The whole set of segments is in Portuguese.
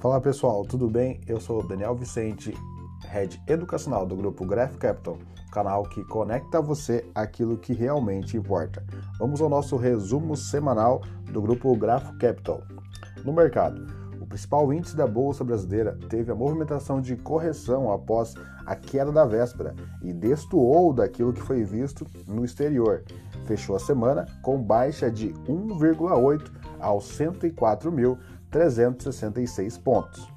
Fala pessoal, tudo bem? Eu sou Daniel Vicente, Head Educacional do grupo Graph Capital, canal que conecta você aquilo que realmente importa. Vamos ao nosso resumo semanal do grupo Graph Capital. No mercado, o principal índice da Bolsa Brasileira teve a movimentação de correção após a queda da véspera e destoou daquilo que foi visto no exterior. Fechou a semana com baixa de 1,8 aos 104.366 pontos.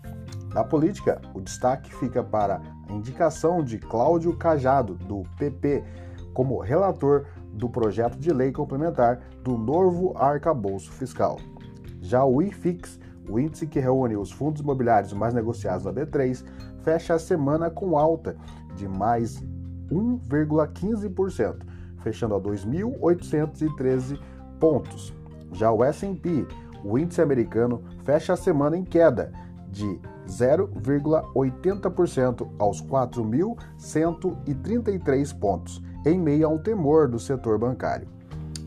Na política, o destaque fica para a indicação de Cláudio Cajado, do PP, como relator do projeto de lei complementar do novo arcabouço fiscal. Já o IFIX, o índice que reúne os fundos imobiliários mais negociados na B3, fecha a semana com alta de mais 1,15%, fechando a 2.813 pontos. Já o S&P, o índice americano, fecha a semana em queda de 0,80% aos 4.133 pontos, em meio ao temor do setor bancário.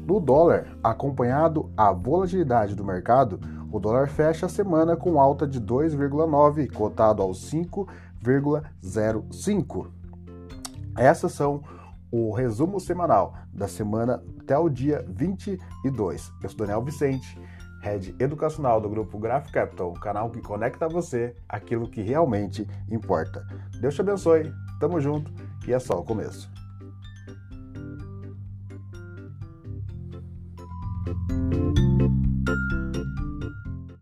No dólar, acompanhado a volatilidade do mercado, o dólar fecha a semana com alta de 2,9, cotado aos 5,05. Essas são o resumo semanal da semana até o dia 22. Eu sou Daniel Vicente, head educacional do grupo Graph Capital, o canal que conecta a você aquilo que realmente importa. Deus te abençoe, tamo junto e é só o começo.